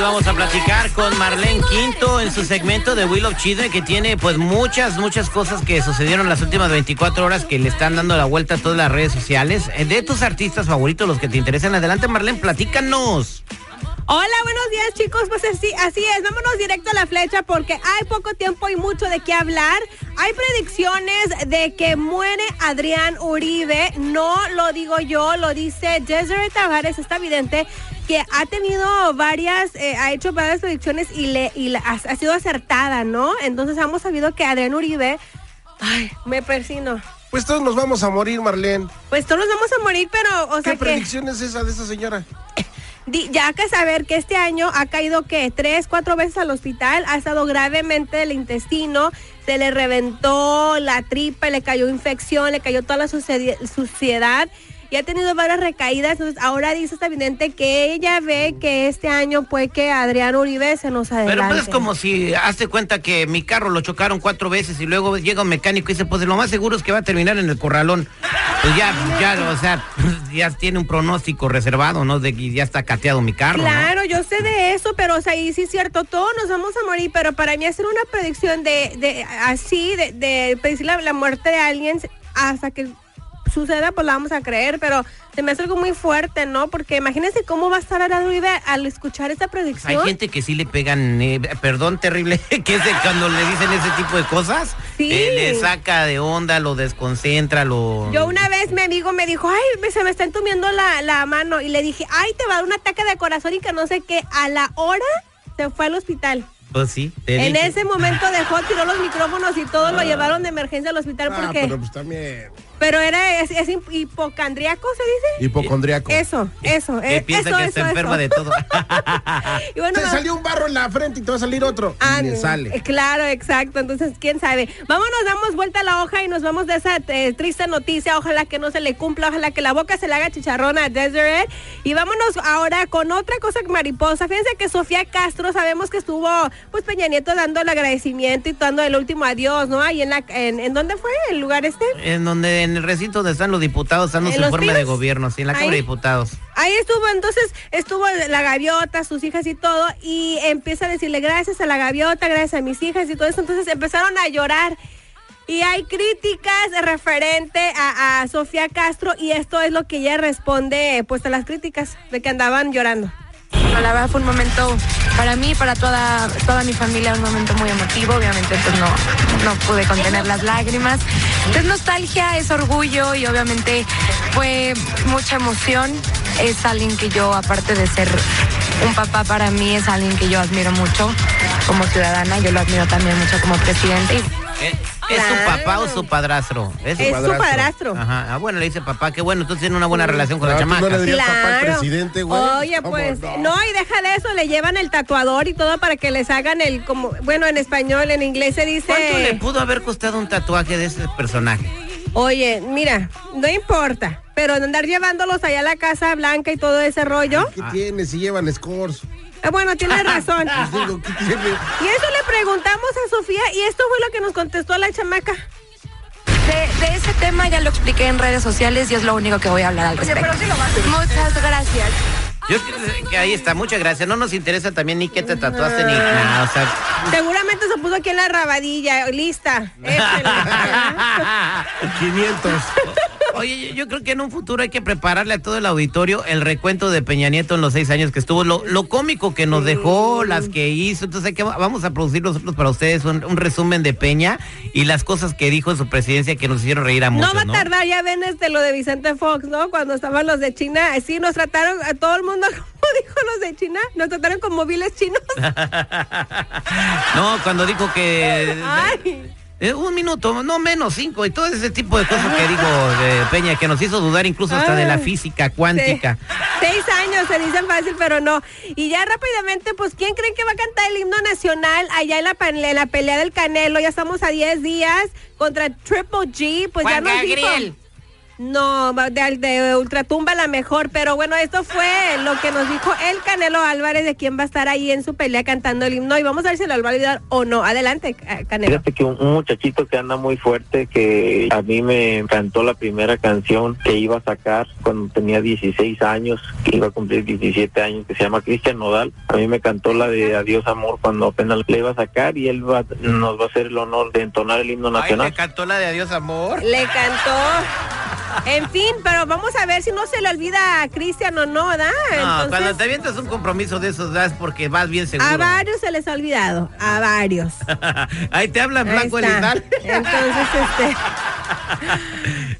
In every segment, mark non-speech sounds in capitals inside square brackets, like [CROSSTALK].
Vamos a platicar con Marlene Quinto en su segmento de Will of Children que tiene pues muchas, muchas cosas que sucedieron las últimas 24 horas que le están dando la vuelta a todas las redes sociales. Eh, De tus artistas favoritos, los que te interesan, adelante Marlene, platícanos. Hola, buenos días chicos. Pues así, así es, vámonos directo a la flecha porque hay poco tiempo y mucho de qué hablar. Hay predicciones de que muere Adrián Uribe. No lo digo yo, lo dice Desiree Tavares, está evidente que ha tenido varias, eh, ha hecho varias predicciones y, le, y la- ha, ha sido acertada, ¿no? Entonces hemos sabido que Adrián Uribe, ay, me persino. Pues todos nos vamos a morir, Marlene. Pues todos nos vamos a morir, pero, o ¿Qué sea que... predicción es esa de esa señora? Ya que saber que este año ha caído que tres, cuatro veces al hospital, ha estado gravemente del intestino, se le reventó la tripa, le cayó infección, le cayó toda la suciedad y ha tenido varias recaídas. Entonces ahora dice esta evidente que ella ve que este año puede que Adrián Uribe se nos adelante. Pero pues es como si hazte cuenta que mi carro lo chocaron cuatro veces y luego llega un mecánico y dice, pues lo más seguro es que va a terminar en el corralón. Pues ya, ya, o sea, [LAUGHS] ya tiene un pronóstico reservado, ¿no? De que ya está cateado mi carro. ¿no? Claro, yo sé de eso, pero o sea, y sí es cierto, todos nos vamos a morir, pero para mí hacer una predicción de, de así, de, de predecir la, la muerte de alguien hasta que suceda, pues la vamos a creer, pero se me hace algo muy fuerte, ¿no? Porque imagínense cómo va a estar Adrián Uribe al escuchar esta Pues predicción. hay gente que sí le pegan, eh, perdón, terrible, [LAUGHS] que es de cuando le dicen ese tipo de cosas, Sí. eh, le saca de onda, lo desconcentra, lo... Yo una vez mi amigo me dijo, ay, se me está entumiendo la, la mano. Y le dije, ay, te va a dar un ataque de corazón y que no sé qué. A la hora se fue al hospital. Pues sí, te En dije. ese momento dejó, tiró los micrófonos y todo lo llevaron de emergencia al hospital Ah, porque... pero pues también. Pero era, es, es hip- hipocondriaco, ¿se dice? Hipocondriaco. Eso, eso, Que eh, piensa eso, que eso, está enferma de todo. [LAUGHS] Y bueno, Te salió un barro en la frente y te va a salir otro. Ah, y me eh, sale. Claro, exacto. Entonces, quién sabe. Vámonos, damos vuelta a la hoja y nos vamos de esa eh, triste noticia. Ojalá que no se le cumpla, ojalá que la boca se le haga chicharrón a Desiree. Y vámonos ahora con otra cosa mariposa. Fíjense que Sofía Castro, sabemos que estuvo, pues Peña Nieto dando el agradecimiento y dando el último adiós, ¿no? Ahí en la, en, ¿en dónde fue? ¿El lugar este? en donde en el recinto donde están los diputados ¿En su los informe de Pinos? gobierno, sí, en la Cámara de. Diputados. Ahí estuvo, entonces estuvo la gaviota, sus hijas y todo, y empieza a decirle gracias a la gaviota, gracias a mis hijas y todo eso. Entonces empezaron a llorar. Y hay críticas referente a, a Sofía Castro, y esto es lo que ella responde pues a las críticas de que andaban llorando. La verdad fue un momento para mí, para toda, toda mi familia, un momento muy emotivo. Obviamente pues no, no pude contener las lágrimas. Es nostalgia, es orgullo y obviamente fue mucha emoción. Es alguien que yo, aparte de ser un papá para mí, es alguien que yo admiro mucho como ciudadana. Yo lo admiro también mucho como presidente. ¿Eh? ¿Es su papá o su padrastro? Es su padrastro. Ajá. Ah, bueno, le dice papá, qué bueno, entonces tiene una buena relación con la Ah, tú no chamaca. le dirías papá al presidente, güey. Oye, ¿Cómo pues, no? no? y deja de eso, le llevan el tatuador y todo para que les hagan el, como, bueno, en español, en inglés se dice... ¿Cuánto le pudo haber costado un tatuaje de ese personaje? Oye, mira, no importa, pero andar llevándolos allá a la Casa Blanca y todo ese rollo, ¿Qué tiene si llevan scores? Eh, bueno, tienes [LAUGHS] razón. Y eso le preguntamos a Sofía y esto fue lo que nos contestó la chamaca. de, de ese tema ya lo expliqué en redes sociales y es lo único que voy a hablar al respecto. Muchas gracias. Yo creo que ahí está, muchas gracias. No nos interesa también ni qué te tatuaste ni nada, o sea... Seguramente se puso aquí en la rabadilla, lista. Échale. 500. [LAUGHS] Oye, yo- yo creo que en un futuro hay que prepararle a todo el auditorio el recuento de Peña Nieto en los seis años que estuvo, lo, lo cómico que nos dejó, las que hizo. Entonces hay que, vamos a producir nosotros para ustedes un, un resumen de Peña y las cosas que dijo en su presidencia que nos hicieron reír a muchos, No va a tardar, ya ven este lo de Vicente Fox, ¿no? Cuando estaban los de China, sí, nos trataron a todo el mundo, [LAUGHS] como dijo los de China, nos trataron como viles chinos. [LAUGHS] No, cuando dijo que... [LAUGHS] Ay. Eh, un minuto, no menos, cinco, y todo ese tipo de cosas que digo de Peña, que nos hizo dudar incluso hasta de la física cuántica. Sí. Seis años se dicen fácil, pero no. Y ya rápidamente, pues, ¿quién creen que va a cantar el himno nacional allá en la, en la pelea del Canelo? Ya estamos a 10 días contra Triple G. Pues ya Juan nos Gabriel. dijo. No, de, de Ultratumba la mejor, pero bueno, esto fue lo que nos dijo el Canelo Álvarez de quién va a estar ahí en su pelea cantando el himno y vamos a ver si lo va a olvidar o no. Adelante, Ca- Canelo. Fíjate que un, un muchachito que anda muy fuerte, que a mí me encantó la primera canción que iba a sacar cuando tenía 16 años, que iba a cumplir 17 años, que se llama Cristian Nodal. A mí me cantó la de Adiós Amor cuando apenas le iba a sacar y él va, nos va a hacer el honor de entonar el himno Ay, nacional. me cantó la de Adiós Amor. Le cantó. En fin, pero vamos a ver si no se le olvida a Cristian o no, ¿da? No, Entonces, cuando te avientas un compromiso de esos, das porque vas bien seguro. a varios se les ha olvidado, a varios. [LAUGHS] Ahí te hablan Blanco. Elizalde. Entonces, este... [LAUGHS]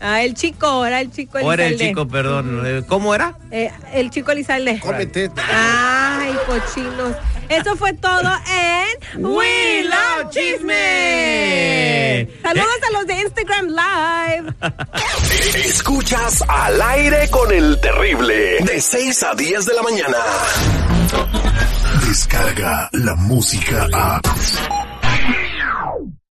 Ah, el chico, era el chico O era el Elizalde. chico, perdón. ¿Cómo era? Eh, el chico Elizalde. Cómete. Ay, cochinos. Eso fue todo en We Love Chisme. Saludos a los de Instagram Live. Escuchas al aire con el terrible. De 6 a 10 de la mañana. Descarga la música a.